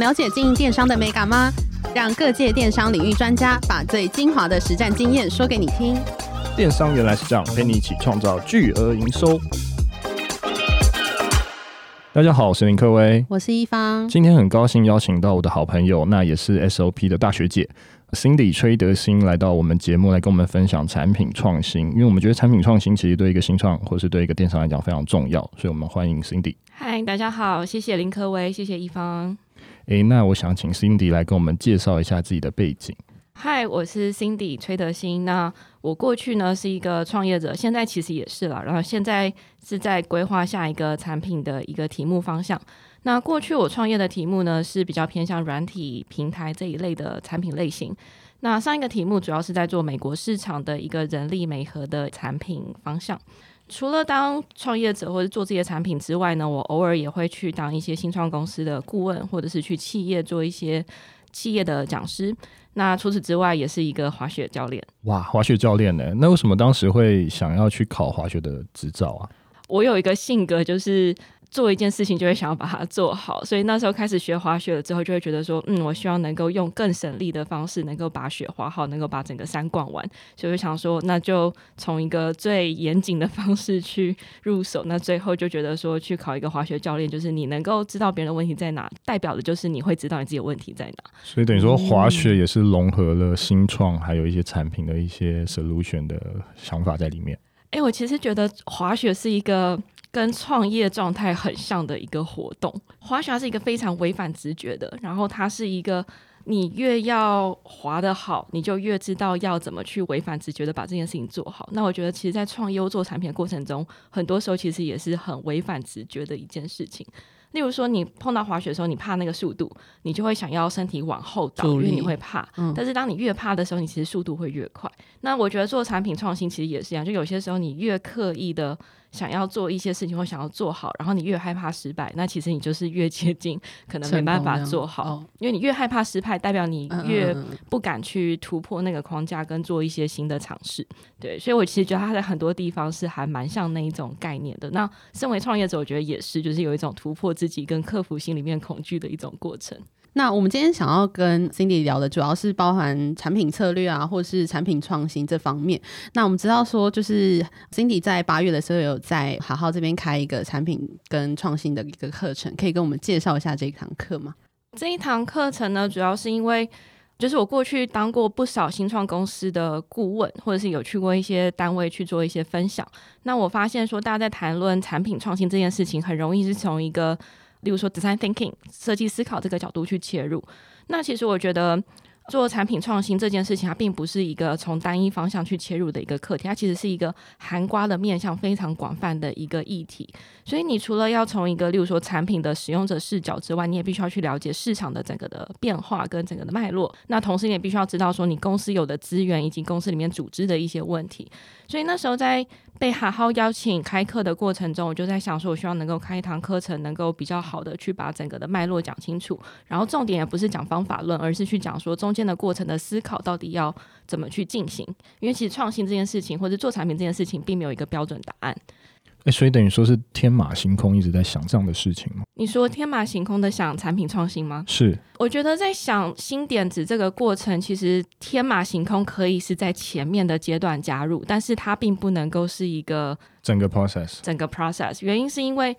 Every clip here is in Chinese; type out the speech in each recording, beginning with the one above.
了解经营电商的美感吗？让各界电商领域专家把最精华的实战经验说给你听。电商原来是这样，陪你一起创造巨额营收。大家好，我是林克威，我是一方。今天很高兴邀请到我的好朋友，那也是 SOP 的大学姐 Cindy 崔德心来到我们节目来跟我们分享产品创新。因为我们觉得产品创新其实对一个新创或是对一个电商来讲非常重要，所以我们欢迎 Cindy。嗨，大家好，谢谢林克威，谢谢一方。诶，那我想请 Cindy 来跟我们介绍一下自己的背景。嗨，我是 Cindy 崔德兴。那我过去呢是一个创业者，现在其实也是了。然后现在是在规划下一个产品的一个题目方向。那过去我创业的题目呢是比较偏向软体平台这一类的产品类型。那上一个题目主要是在做美国市场的一个人力美合的产品方向。除了当创业者或者做这些产品之外呢，我偶尔也会去当一些新创公司的顾问，或者是去企业做一些企业的讲师。那除此之外，也是一个滑雪教练。哇，滑雪教练呢？那为什么当时会想要去考滑雪的执照啊？我有一个性格就是。做一件事情就会想要把它做好，所以那时候开始学滑雪了之后，就会觉得说，嗯，我希望能够用更省力的方式，能够把雪滑好，能够把整个山逛完。所以我想说，那就从一个最严谨的方式去入手。那最后就觉得说，去考一个滑雪教练，就是你能够知道别人的问题在哪，代表的就是你会知道你自己的问题在哪。所以等于说，滑雪也是融合了新创，还有一些产品的一些 solution 的想法在里面。哎、欸，我其实觉得滑雪是一个。跟创业状态很像的一个活动，滑雪是一个非常违反直觉的，然后它是一个你越要滑得好，你就越知道要怎么去违反直觉的把这件事情做好。那我觉得，其实，在创优做产品的过程中，很多时候其实也是很违反直觉的一件事情。例如说，你碰到滑雪的时候，你怕那个速度，你就会想要身体往后倒，因为你会怕。嗯。但是当你越怕的时候，你其实速度会越快。那我觉得做产品创新其实也是一样，就有些时候你越刻意的。想要做一些事情或想要做好，然后你越害怕失败，那其实你就是越接近 可能没办法做好，哦、因为你越害怕失败，代表你越不敢去突破那个框架跟做一些新的尝试。对，所以我其实觉得它在很多地方是还蛮像那一种概念的。那身为创业者，我觉得也是，就是有一种突破自己跟克服心里面恐惧的一种过程。那我们今天想要跟 Cindy 聊的，主要是包含产品策略啊，或是产品创新这方面。那我们知道说，就是 Cindy 在八月的时候有在好好这边开一个产品跟创新的一个课程，可以跟我们介绍一下这一堂课吗？这一堂课程呢，主要是因为就是我过去当过不少新创公司的顾问，或者是有去过一些单位去做一些分享。那我发现说，大家在谈论产品创新这件事情，很容易是从一个例如说，design thinking 设计思考这个角度去切入，那其实我觉得。做产品创新这件事情，它并不是一个从单一方向去切入的一个课题，它其实是一个含瓜的面向非常广泛的一个议题。所以，你除了要从一个，例如说产品的使用者视角之外，你也必须要去了解市场的整个的变化跟整个的脉络。那同时，你也必须要知道说，你公司有的资源以及公司里面组织的一些问题。所以那时候在被好好邀请开课的过程中，我就在想说，我希望能够开一堂课程，能够比较好的去把整个的脉络讲清楚。然后重点也不是讲方法论，而是去讲说中间。的过程的思考到底要怎么去进行？因为其实创新这件事情，或者做产品这件事情，并没有一个标准答案。哎，所以等于说是天马行空，一直在想这样的事情吗？你说天马行空的想产品创新吗？是，我觉得在想新点子这个过程，其实天马行空可以是在前面的阶段加入，但是它并不能够是一个整个 process。整个 process 原因是因为。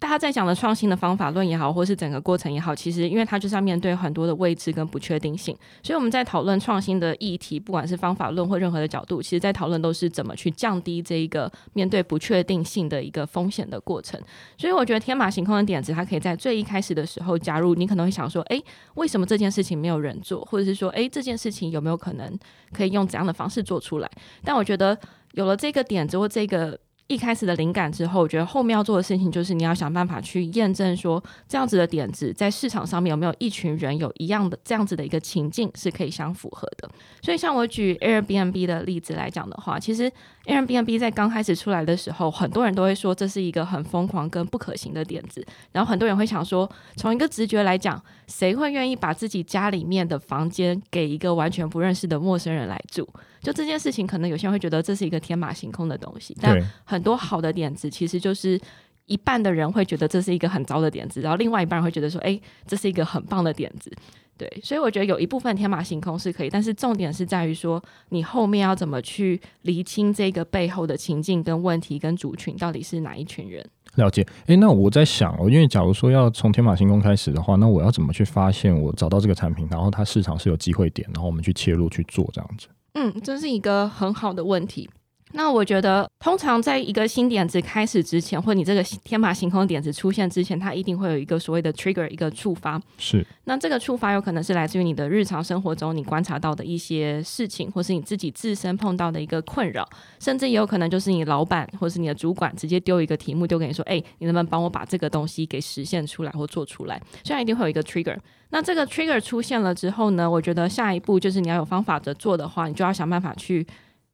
大家在讲的创新的方法论也好，或是整个过程也好，其实因为它就是要面对很多的未知跟不确定性，所以我们在讨论创新的议题，不管是方法论或任何的角度，其实在讨论都是怎么去降低这一个面对不确定性的一个风险的过程。所以我觉得天马行空的点子，它可以在最一开始的时候加入。你可能会想说，诶，为什么这件事情没有人做？或者是说，诶，这件事情有没有可能可以用怎样的方式做出来？但我觉得有了这个点子或这个。一开始的灵感之后，我觉得后面要做的事情就是你要想办法去验证说，这样子的点子在市场上面有没有一群人有一样的这样子的一个情境是可以相符合的。所以像我举 Airbnb 的例子来讲的话，其实 Airbnb 在刚开始出来的时候，很多人都会说这是一个很疯狂跟不可行的点子。然后很多人会想说，从一个直觉来讲，谁会愿意把自己家里面的房间给一个完全不认识的陌生人来住？就这件事情，可能有些人会觉得这是一个天马行空的东西，但很多好的点子其实就是一半的人会觉得这是一个很糟的点子，然后另外一半人会觉得说，哎，这是一个很棒的点子。对，所以我觉得有一部分天马行空是可以，但是重点是在于说，你后面要怎么去厘清这个背后的情境跟问题跟族群到底是哪一群人。了解，哎，那我在想哦，因为假如说要从天马行空开始的话，那我要怎么去发现我找到这个产品，然后它市场是有机会点，然后我们去切入去做这样子？嗯，这是一个很好的问题。那我觉得，通常在一个新点子开始之前，或你这个天马行空点子出现之前，它一定会有一个所谓的 trigger，一个触发。是。那这个触发有可能是来自于你的日常生活中你观察到的一些事情，或是你自己自身碰到的一个困扰，甚至也有可能就是你老板或是你的主管直接丢一个题目丢给你说：“哎，你能不能帮我把这个东西给实现出来或做出来？”虽然一定会有一个 trigger。那这个 trigger 出现了之后呢，我觉得下一步就是你要有方法的做的话，你就要想办法去。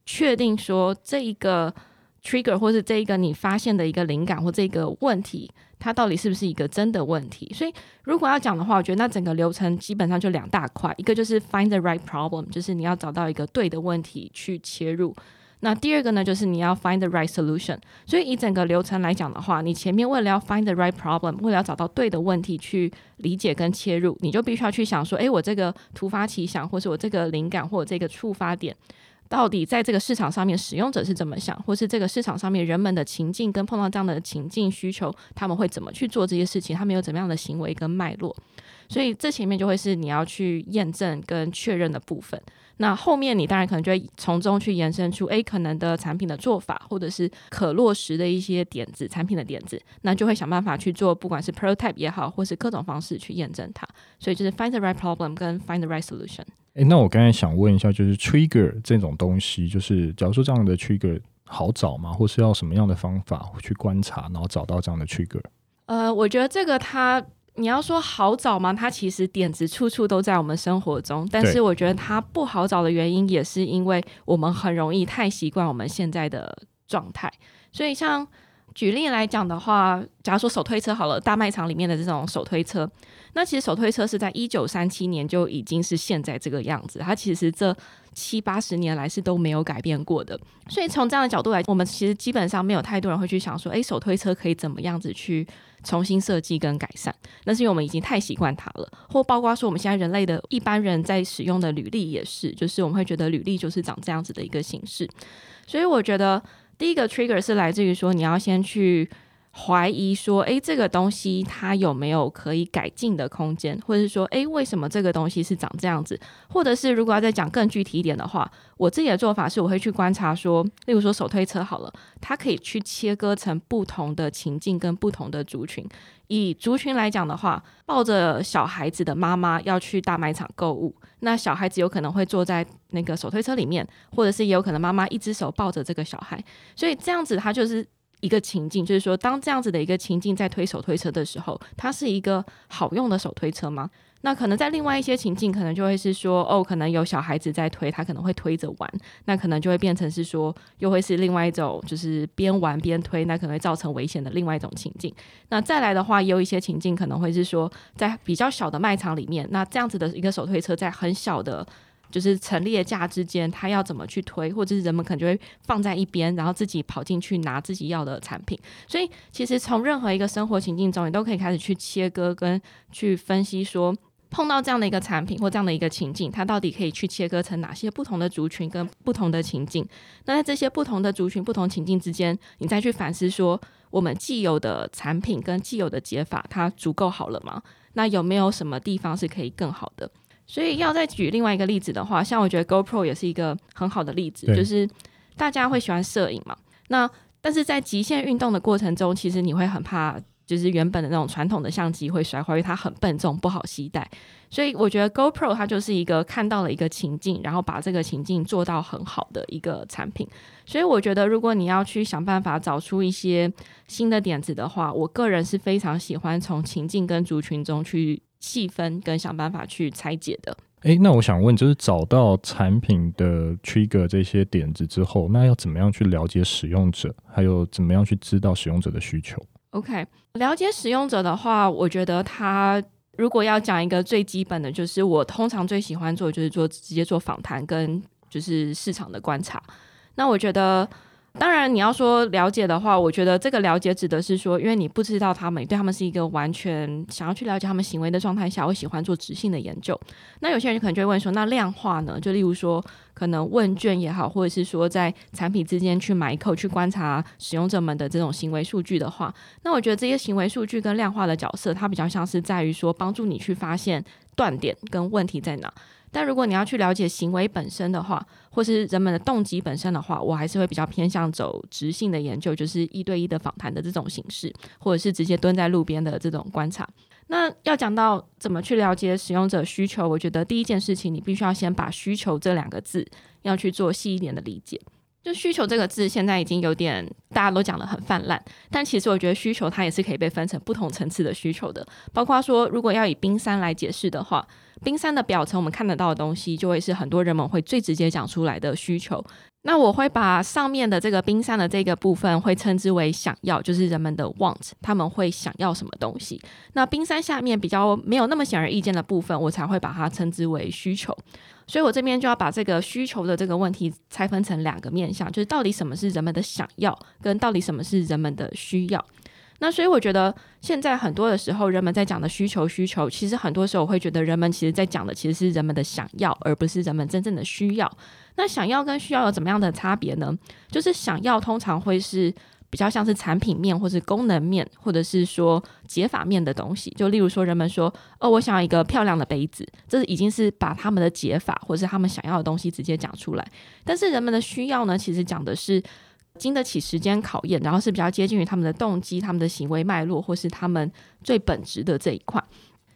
确定说这一个 trigger 或是这一个你发现的一个灵感或这个问题，它到底是不是一个真的问题？所以如果要讲的话，我觉得那整个流程基本上就两大块，一个就是 find the right problem，就是你要找到一个对的问题去切入。那第二个呢，就是你要 find the right solution。所以以整个流程来讲的话，你前面为了要 find the right problem，为了要找到对的问题去理解跟切入，你就必须要去想说，诶，我这个突发奇想，或是我这个灵感，或者这个触发点。到底在这个市场上面，使用者是怎么想，或是这个市场上面人们的情境跟碰到这样的情境需求，他们会怎么去做这些事情？他们有怎么样的行为跟脉络？所以这前面就会是你要去验证跟确认的部分。那后面你当然可能就会从中去延伸出，诶，可能的产品的做法，或者是可落实的一些点子，产品的点子，那就会想办法去做，不管是 prototype 也好，或是各种方式去验证它。所以就是 find the right problem 跟 find the right solution。哎，那我刚才想问一下，就是 trigger 这种东西，就是假如说这样的 trigger 好找吗？或是要什么样的方法去观察，然后找到这样的 trigger？呃，我觉得这个它，你要说好找吗？它其实点子处处都在我们生活中，但是我觉得它不好找的原因，也是因为我们很容易太习惯我们现在的状态，所以像。举例来讲的话，假如说手推车好了，大卖场里面的这种手推车，那其实手推车是在一九三七年就已经是现在这个样子，它其实这七八十年来是都没有改变过的。所以从这样的角度来，我们其实基本上没有太多人会去想说，诶，手推车可以怎么样子去重新设计跟改善？那是因为我们已经太习惯它了，或包括说我们现在人类的一般人在使用的履历也是，就是我们会觉得履历就是长这样子的一个形式，所以我觉得。第一个 trigger 是来自于说，你要先去怀疑说，诶，这个东西它有没有可以改进的空间，或者是说，诶，为什么这个东西是长这样子？或者是如果要再讲更具体一点的话，我自己的做法是，我会去观察说，例如说手推车好了，它可以去切割成不同的情境跟不同的族群。以族群来讲的话，抱着小孩子的妈妈要去大卖场购物，那小孩子有可能会坐在那个手推车里面，或者是也有可能妈妈一只手抱着这个小孩，所以这样子它就是。一个情境，就是说，当这样子的一个情境在推手推车的时候，它是一个好用的手推车吗？那可能在另外一些情境，可能就会是说，哦，可能有小孩子在推，他可能会推着玩，那可能就会变成是说，又会是另外一种，就是边玩边推，那可能会造成危险的另外一种情境。那再来的话，也有一些情境可能会是说，在比较小的卖场里面，那这样子的一个手推车在很小的。就是陈列架之间，他要怎么去推，或者是人们可能就会放在一边，然后自己跑进去拿自己要的产品。所以，其实从任何一个生活情境中，你都可以开始去切割跟去分析说，说碰到这样的一个产品或这样的一个情境，它到底可以去切割成哪些不同的族群跟不同的情境。那在这些不同的族群、不同情境之间，你再去反思说，我们既有的产品跟既有的解法，它足够好了吗？那有没有什么地方是可以更好的？所以要再举另外一个例子的话，像我觉得 GoPro 也是一个很好的例子，就是大家会喜欢摄影嘛。那但是在极限运动的过程中，其实你会很怕，就是原本的那种传统的相机会摔坏，因为它很笨重，不好携带。所以我觉得 GoPro 它就是一个看到了一个情境，然后把这个情境做到很好的一个产品。所以我觉得，如果你要去想办法找出一些新的点子的话，我个人是非常喜欢从情境跟族群中去。细分跟想办法去拆解的。诶，那我想问，就是找到产品的 trigger 这些点子之后，那要怎么样去了解使用者，还有怎么样去知道使用者的需求？OK，了解使用者的话，我觉得他如果要讲一个最基本的，就是我通常最喜欢做，就是做直接做访谈跟就是市场的观察。那我觉得。当然，你要说了解的话，我觉得这个了解指的是说，因为你不知道他们，对他们是一个完全想要去了解他们行为的状态下，会喜欢做质性的研究。那有些人可能就会问说，那量化呢？就例如说，可能问卷也好，或者是说在产品之间去买口去观察使用者们的这种行为数据的话，那我觉得这些行为数据跟量化的角色，它比较像是在于说，帮助你去发现断点跟问题在哪。但如果你要去了解行为本身的话，或是人们的动机本身的话，我还是会比较偏向走直性的研究，就是一对一的访谈的这种形式，或者是直接蹲在路边的这种观察。那要讲到怎么去了解使用者需求，我觉得第一件事情，你必须要先把“需求”这两个字要去做细一点的理解。就需求这个字，现在已经有点大家都讲的很泛滥，但其实我觉得需求它也是可以被分成不同层次的需求的。包括说，如果要以冰山来解释的话，冰山的表层我们看得到的东西，就会是很多人们会最直接讲出来的需求。那我会把上面的这个冰山的这个部分会称之为想要，就是人们的 want，他们会想要什么东西。那冰山下面比较没有那么显而易见的部分，我才会把它称之为需求。所以我这边就要把这个需求的这个问题拆分成两个面向，就是到底什么是人们的想要，跟到底什么是人们的需要。那所以我觉得现在很多的时候，人们在讲的需求需求，其实很多时候我会觉得人们其实在讲的其实是人们的想要，而不是人们真正的需要。那想要跟需要有怎么样的差别呢？就是想要通常会是。比较像是产品面，或是功能面，或者是说解法面的东西。就例如说，人们说：“哦，我想要一个漂亮的杯子。”这是已经是把他们的解法，或是他们想要的东西直接讲出来。但是人们的需要呢，其实讲的是经得起时间考验，然后是比较接近于他们的动机、他们的行为脉络，或是他们最本质的这一块。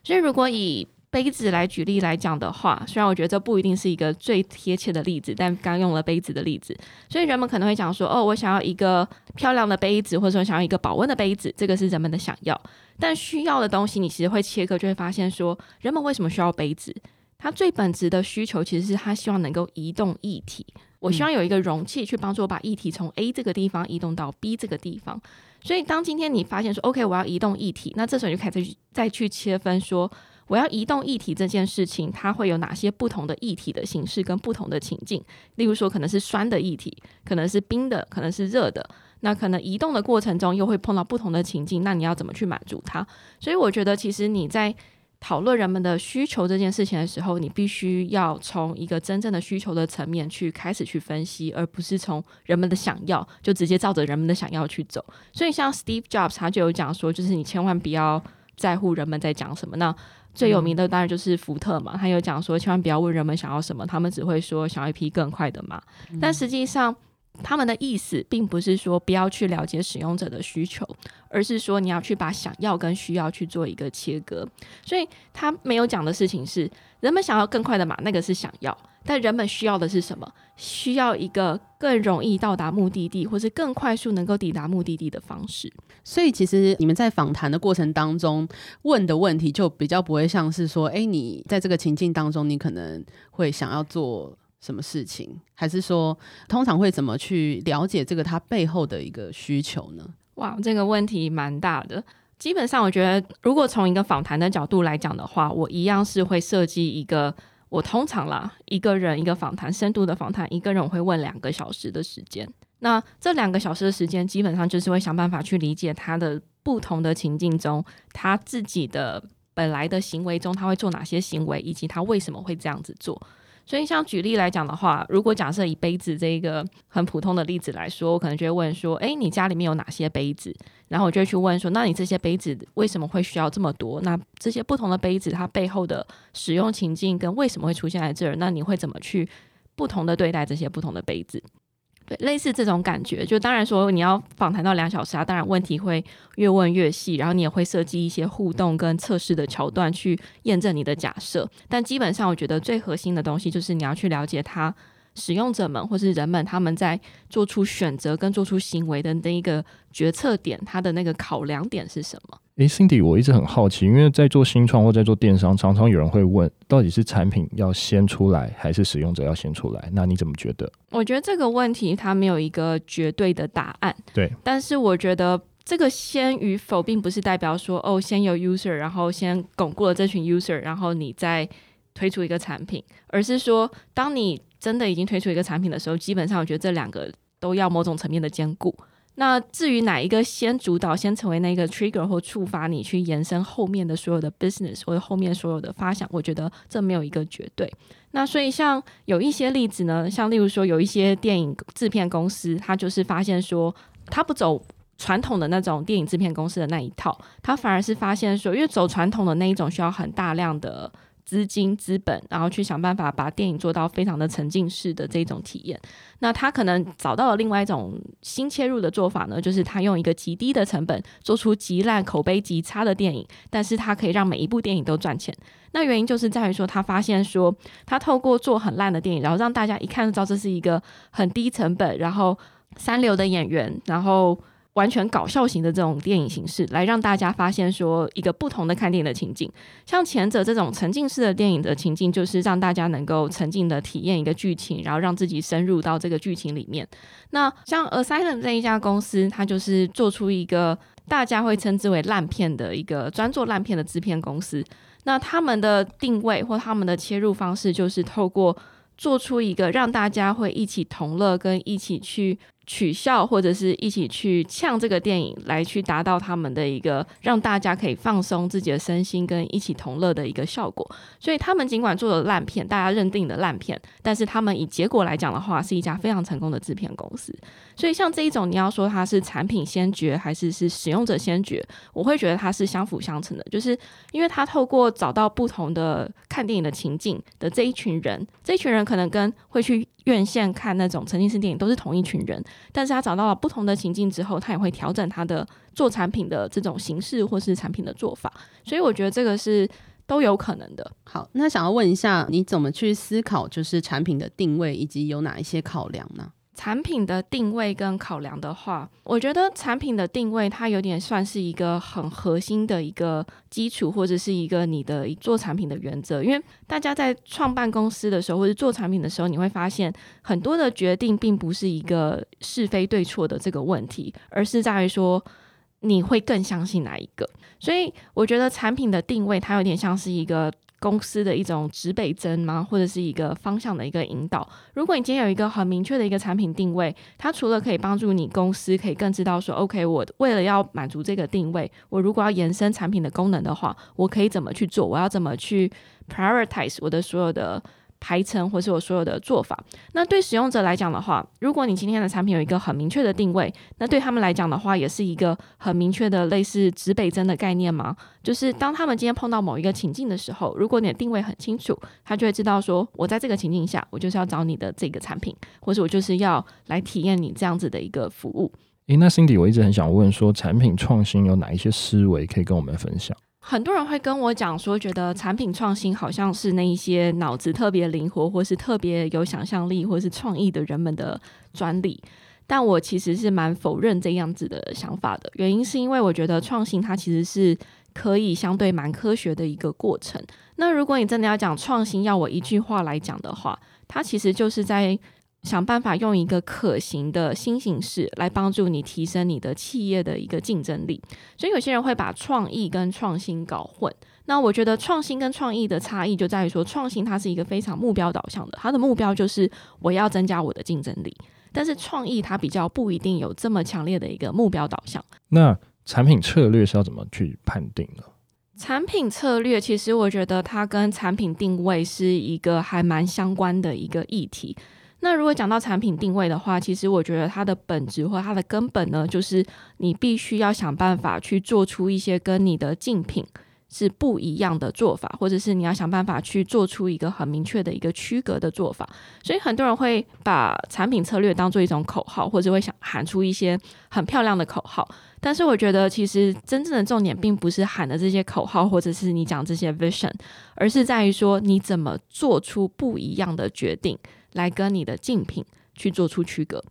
所以，如果以杯子来举例来讲的话，虽然我觉得这不一定是一个最贴切的例子，但刚用了杯子的例子，所以人们可能会讲说：“哦，我想要一个漂亮的杯子，或者说想要一个保温的杯子。”这个是人们的想要，但需要的东西，你其实会切割，就会发现说，人们为什么需要杯子？它最本质的需求其实是他希望能够移动液体。我希望有一个容器去帮助我把液体从 A 这个地方移动到 B 这个地方。所以当今天你发现说：“OK，我要移动液体”，那这时候你就开始再去切分说。我要移动液体这件事情，它会有哪些不同的液体的形式跟不同的情境？例如说，可能是酸的液体，可能是冰的，可能是热的。那可能移动的过程中又会碰到不同的情境，那你要怎么去满足它？所以我觉得，其实你在讨论人们的需求这件事情的时候，你必须要从一个真正的需求的层面去开始去分析，而不是从人们的想要就直接照着人们的想要去走。所以，像 Steve Jobs 他就有讲说，就是你千万不要在乎人们在讲什么。那最有名的当然就是福特嘛，他有讲说，千万不要问人们想要什么，他们只会说想要一匹更快的马。但实际上，他们的意思并不是说不要去了解使用者的需求，而是说你要去把想要跟需要去做一个切割。所以他没有讲的事情是，人们想要更快的马，那个是想要。但人们需要的是什么？需要一个更容易到达目的地，或是更快速能够抵达目的地的方式。所以，其实你们在访谈的过程当中问的问题，就比较不会像是说，哎，你在这个情境当中，你可能会想要做什么事情，还是说，通常会怎么去了解这个他背后的一个需求呢？哇，这个问题蛮大的。基本上，我觉得如果从一个访谈的角度来讲的话，我一样是会设计一个。我通常啦，一个人一个访谈，深度的访谈，一个人我会问两个小时的时间。那这两个小时的时间，基本上就是会想办法去理解他的不同的情境中，他自己的本来的行为中，他会做哪些行为，以及他为什么会这样子做。所以，像举例来讲的话，如果假设以杯子这一个很普通的例子来说，我可能就会问说：“诶，你家里面有哪些杯子？”然后我就会去问说：“那你这些杯子为什么会需要这么多？那这些不同的杯子，它背后的使用情境跟为什么会出现在这儿？那你会怎么去不同的对待这些不同的杯子？”对，类似这种感觉，就当然说你要访谈到两小时啊，当然问题会越问越细，然后你也会设计一些互动跟测试的桥段去验证你的假设。但基本上，我觉得最核心的东西就是你要去了解它。使用者们或是人们，他们在做出选择跟做出行为的那一个决策点，他的那个考量点是什么？诶，Cindy，我一直很好奇，因为在做新创或在做电商，常常有人会问，到底是产品要先出来，还是使用者要先出来？那你怎么觉得？我觉得这个问题它没有一个绝对的答案。对，但是我觉得这个先与否，并不是代表说哦，先有 user，然后先巩固了这群 user，然后你再推出一个产品，而是说当你真的已经推出一个产品的时候，基本上我觉得这两个都要某种层面的兼顾。那至于哪一个先主导、先成为那个 trigger 或触发你去延伸后面的所有的 business 或者后面所有的发想，我觉得这没有一个绝对。那所以像有一些例子呢，像例如说有一些电影制片公司，他就是发现说他不走传统的那种电影制片公司的那一套，他反而是发现说，因为走传统的那一种需要很大量的。资金、资本，然后去想办法把电影做到非常的沉浸式的这种体验。那他可能找到了另外一种新切入的做法呢，就是他用一个极低的成本做出极烂、口碑极差的电影，但是他可以让每一部电影都赚钱。那原因就是在于说，他发现说，他透过做很烂的电影，然后让大家一看就知道这是一个很低成本，然后三流的演员，然后。完全搞笑型的这种电影形式，来让大家发现说一个不同的看电影的情境。像前者这种沉浸式的电影的情境，就是让大家能够沉浸的体验一个剧情，然后让自己深入到这个剧情里面。那像 Asylum 这一家公司，它就是做出一个大家会称之为烂片的一个专做烂片的制片公司。那他们的定位或他们的切入方式，就是透过做出一个让大家会一起同乐跟一起去。取笑或者是一起去呛这个电影，来去达到他们的一个让大家可以放松自己的身心跟一起同乐的一个效果。所以他们尽管做了烂片，大家认定的烂片，但是他们以结果来讲的话，是一家非常成功的制片公司。所以像这一种，你要说它是产品先决还是是使用者先决，我会觉得它是相辅相成的，就是因为它透过找到不同的看电影的情境的这一群人，这一群人可能跟会去。院线看那种沉浸式电影都是同一群人，但是他找到了不同的情境之后，他也会调整他的做产品的这种形式或是产品的做法，所以我觉得这个是都有可能的。好，那想要问一下，你怎么去思考就是产品的定位以及有哪一些考量呢？产品的定位跟考量的话，我觉得产品的定位它有点算是一个很核心的一个基础，或者是一个你的做产品的原则。因为大家在创办公司的时候，或者做产品的时候，你会发现很多的决定并不是一个是非对错的这个问题，而是在于说你会更相信哪一个。所以我觉得产品的定位它有点像是一个。公司的一种指北针吗？或者是一个方向的一个引导？如果你今天有一个很明确的一个产品定位，它除了可以帮助你公司可以更知道说，OK，我为了要满足这个定位，我如果要延伸产品的功能的话，我可以怎么去做？我要怎么去 prioritize 我的所有的？排程或是我所有的做法，那对使用者来讲的话，如果你今天的产品有一个很明确的定位，那对他们来讲的话，也是一个很明确的类似指北针的概念吗？就是当他们今天碰到某一个情境的时候，如果你的定位很清楚，他就会知道说，我在这个情境下，我就是要找你的这个产品，或者我就是要来体验你这样子的一个服务。诶，那 Cindy，我一直很想问说，产品创新有哪一些思维可以跟我们分享？很多人会跟我讲说，觉得产品创新好像是那一些脑子特别灵活，或是特别有想象力，或是创意的人们的专利。但我其实是蛮否认这样子的想法的。原因是因为我觉得创新它其实是可以相对蛮科学的一个过程。那如果你真的要讲创新，要我一句话来讲的话，它其实就是在。想办法用一个可行的新形式来帮助你提升你的企业的一个竞争力，所以有些人会把创意跟创新搞混。那我觉得创新跟创意的差异就在于说，创新它是一个非常目标导向的，它的目标就是我要增加我的竞争力。但是创意它比较不一定有这么强烈的一个目标导向。那产品策略是要怎么去判定呢？产品策略其实我觉得它跟产品定位是一个还蛮相关的一个议题。那如果讲到产品定位的话，其实我觉得它的本质或它的根本呢，就是你必须要想办法去做出一些跟你的竞品是不一样的做法，或者是你要想办法去做出一个很明确的一个区隔的做法。所以很多人会把产品策略当做一种口号，或者会想喊出一些很漂亮的口号。但是我觉得，其实真正的重点并不是喊的这些口号，或者是你讲这些 vision，而是在于说你怎么做出不一样的决定。来跟你的竞品去做出区隔。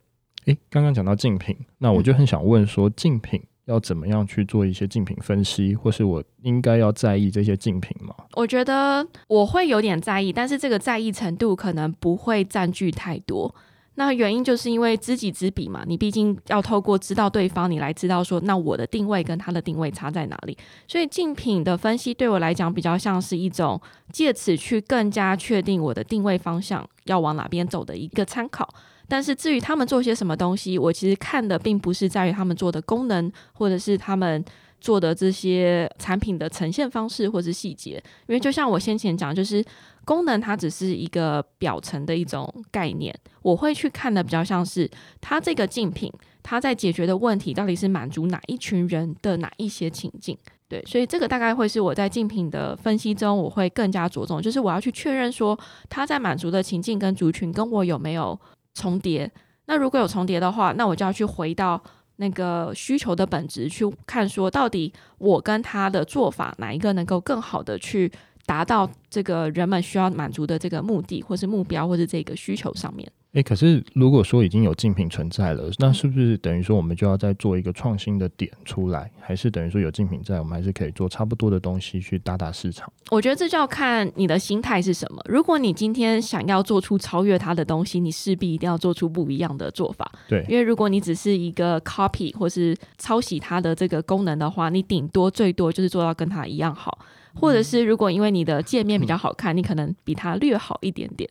诶，刚刚讲到竞品，那我就很想问说，竞品要怎么样去做一些竞品分析，或是我应该要在意这些竞品吗？我觉得我会有点在意，但是这个在意程度可能不会占据太多。那原因就是因为知己知彼嘛，你毕竟要透过知道对方，你来知道说，那我的定位跟他的定位差在哪里。所以竞品的分析对我来讲比较像是一种借此去更加确定我的定位方向要往哪边走的一个参考。但是至于他们做些什么东西，我其实看的并不是在于他们做的功能，或者是他们做的这些产品的呈现方式或是细节。因为就像我先前讲，就是功能它只是一个表层的一种概念，我会去看的比较像是它这个竞品，它在解决的问题到底是满足哪一群人的哪一些情境。对，所以这个大概会是我在竞品的分析中，我会更加着重，就是我要去确认说，它在满足的情境跟族群跟我有没有重叠。那如果有重叠的话，那我就要去回到那个需求的本质去看，说到底我跟他的做法哪一个能够更好的去达到这个人们需要满足的这个目的，或是目标，或是这个需求上面。诶，可是如果说已经有竞品存在了，那是不是等于说我们就要再做一个创新的点出来？还是等于说有竞品在，我们还是可以做差不多的东西去打打市场？我觉得这就要看你的心态是什么。如果你今天想要做出超越它的东西，你势必一定要做出不一样的做法。对，因为如果你只是一个 copy 或是抄袭它的这个功能的话，你顶多最多就是做到跟它一样好，或者是如果因为你的界面比较好看，嗯、你可能比它略好一点点。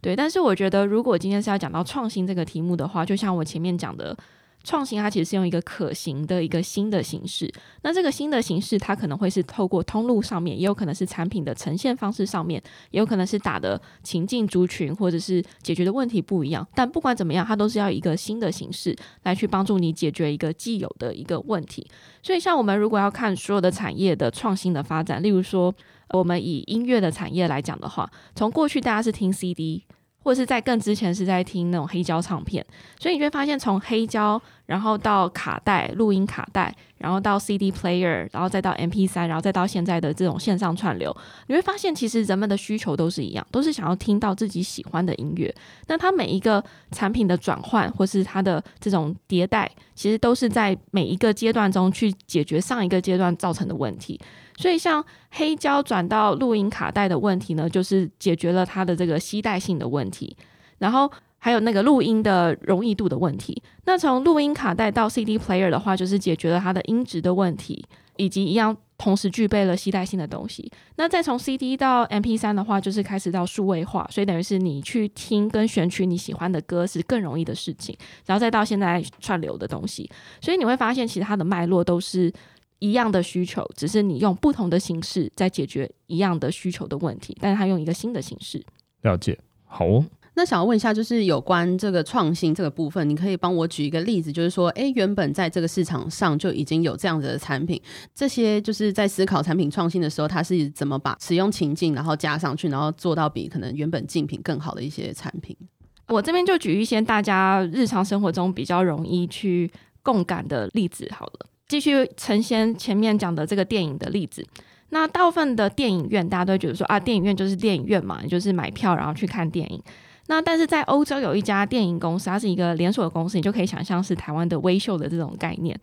对，但是我觉得，如果今天是要讲到创新这个题目的话，就像我前面讲的，创新它其实是用一个可行的一个新的形式。那这个新的形式，它可能会是透过通路上面，也有可能是产品的呈现方式上面，也有可能是打的情境族群，或者是解决的问题不一样。但不管怎么样，它都是要一个新的形式来去帮助你解决一个既有的一个问题。所以，像我们如果要看所有的产业的创新的发展，例如说。我们以音乐的产业来讲的话，从过去大家是听 CD，或者是在更之前是在听那种黑胶唱片，所以你会发现从黑胶，然后到卡带、录音卡带，然后到 CD player，然后再到 MP3，然后再到现在的这种线上串流，你会发现其实人们的需求都是一样，都是想要听到自己喜欢的音乐。那它每一个产品的转换，或是它的这种迭代，其实都是在每一个阶段中去解决上一个阶段造成的问题。所以，像黑胶转到录音卡带的问题呢，就是解决了它的这个携带性的问题，然后还有那个录音的容易度的问题。那从录音卡带到 CD player 的话，就是解决了它的音质的问题，以及一样同时具备了携带性的东西。那再从 CD 到 MP3 的话，就是开始到数位化，所以等于是你去听跟选取你喜欢的歌是更容易的事情。然后再到现在串流的东西，所以你会发现，其实它的脉络都是。一样的需求，只是你用不同的形式在解决一样的需求的问题，但是它用一个新的形式。了解，好哦。那想要问一下，就是有关这个创新这个部分，你可以帮我举一个例子，就是说，哎，原本在这个市场上就已经有这样子的产品，这些就是在思考产品创新的时候，它是怎么把使用情境然后加上去，然后做到比可能原本竞品更好的一些产品。我这边就举一些大家日常生活中比较容易去共感的例子好了。继续呈现前面讲的这个电影的例子，那大部分的电影院大家都觉得说啊，电影院就是电影院嘛，就是买票然后去看电影。那但是在欧洲有一家电影公司，它是一个连锁的公司，你就可以想象是台湾的威秀的这种概念。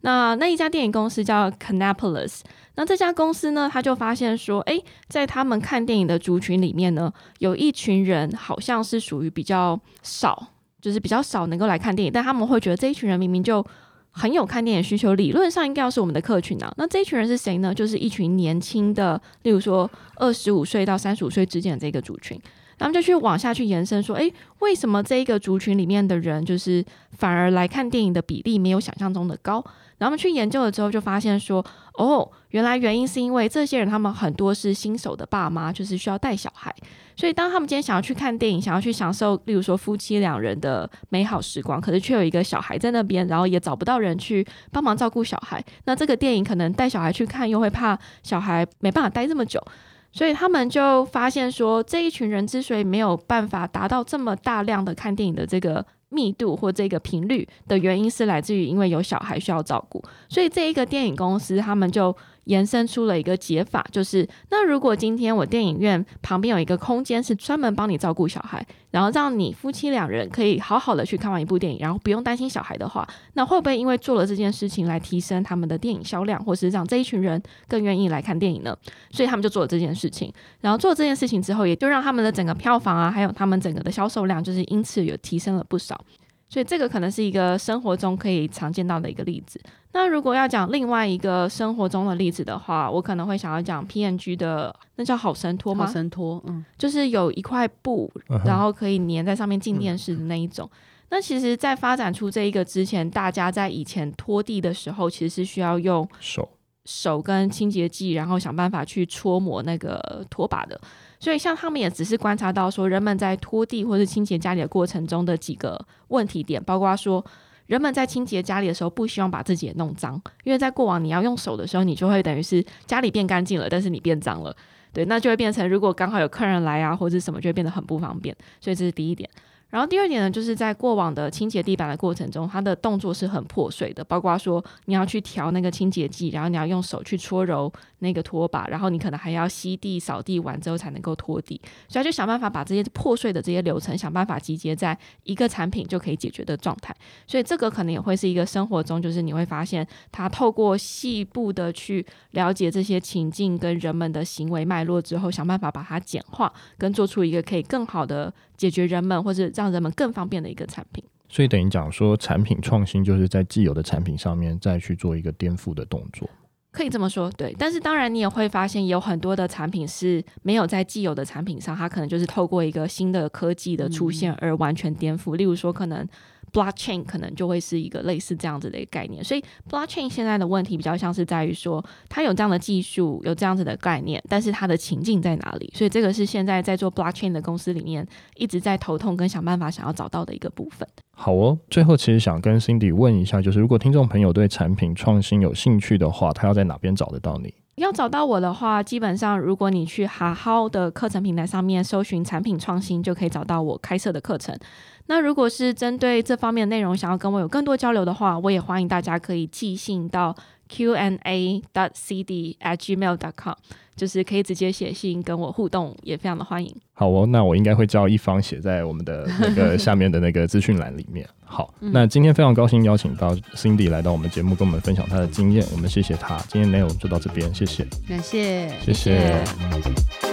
那那一家电影公司叫 Canapolis，那这家公司呢，他就发现说，诶，在他们看电影的族群里面呢，有一群人好像是属于比较少，就是比较少能够来看电影，但他们会觉得这一群人明明就。很有看电影需求，理论上应该要是我们的客群啊。那这一群人是谁呢？就是一群年轻的，例如说二十五岁到三十五岁之间的这个族群。他们就去往下去延伸说，诶，为什么这一个族群里面的人，就是反而来看电影的比例没有想象中的高？然后我们去研究了之后，就发现说，哦，原来原因是因为这些人他们很多是新手的爸妈，就是需要带小孩，所以当他们今天想要去看电影，想要去享受，例如说夫妻两人的美好时光，可是却有一个小孩在那边，然后也找不到人去帮忙照顾小孩，那这个电影可能带小孩去看，又会怕小孩没办法待这么久，所以他们就发现说，这一群人之所以没有办法达到这么大量的看电影的这个。密度或这个频率的原因是来自于因为有小孩需要照顾，所以这一个电影公司他们就延伸出了一个解法，就是那如果今天我电影院旁边有一个空间是专门帮你照顾小孩，然后让你夫妻两人可以好好的去看完一部电影，然后不用担心小孩的话，那会不会因为做了这件事情来提升他们的电影销量，或是让这一群人更愿意来看电影呢？所以他们就做了这件事情，然后做了这件事情之后，也就让他们的整个票房啊，还有他们整个的销售量，就是因此有提升了不少。所以这个可能是一个生活中可以常见到的一个例子。那如果要讲另外一个生活中的例子的话，我可能会想要讲 PNG 的那叫好神拖吗？好神拖，嗯，就是有一块布，然后可以粘在上面进电视的那一种。那其实，在发展出这一个之前，大家在以前拖地的时候，其实是需要用手手跟清洁剂，然后想办法去搓磨那个拖把的。所以，像他们也只是观察到说，人们在拖地或是清洁家里的过程中的几个问题点，包括说，人们在清洁家里的时候，不希望把自己也弄脏，因为在过往你要用手的时候，你就会等于是家里变干净了，但是你变脏了，对，那就会变成如果刚好有客人来啊，或者什么，就会变得很不方便。所以这是第一点。然后第二点呢，就是在过往的清洁地板的过程中，它的动作是很破碎的，包括说你要去调那个清洁剂，然后你要用手去搓揉那个拖把，然后你可能还要吸地、扫地完之后才能够拖地，所以就想办法把这些破碎的这些流程想办法集结在一个产品就可以解决的状态。所以这个可能也会是一个生活中，就是你会发现它透过细部的去了解这些情境跟人们的行为脉络之后，想办法把它简化，跟做出一个可以更好的解决人们或者。让人们更方便的一个产品，所以等于讲说，产品创新就是在既有的产品上面再去做一个颠覆的动作，可以这么说，对。但是当然，你也会发现有很多的产品是没有在既有的产品上，它可能就是透过一个新的科技的出现而完全颠覆。嗯、例如说，可能。Blockchain 可能就会是一个类似这样子的一个概念，所以 Blockchain 现在的问题比较像是在于说，它有这样的技术，有这样子的概念，但是它的情境在哪里？所以这个是现在在做 Blockchain 的公司里面一直在头痛跟想办法想要找到的一个部分。好哦，最后其实想跟 Cindy 问一下，就是如果听众朋友对产品创新有兴趣的话，他要在哪边找得到你？要找到我的话，基本上如果你去好好的课程平台上面搜寻产品创新，就可以找到我开设的课程。那如果是针对这方面的内容，想要跟我有更多交流的话，我也欢迎大家可以寄信到 qna.cd@gmail.com 就是可以直接写信跟我互动，也非常的欢迎。好哦，那我应该会叫一方写在我们的那个 下面的那个资讯栏里面。好，那今天非常高兴邀请到 Cindy 来到我们节目，跟我们分享她的经验，我们谢谢她。今天内容就到这边，谢谢，感谢，谢谢。谢谢。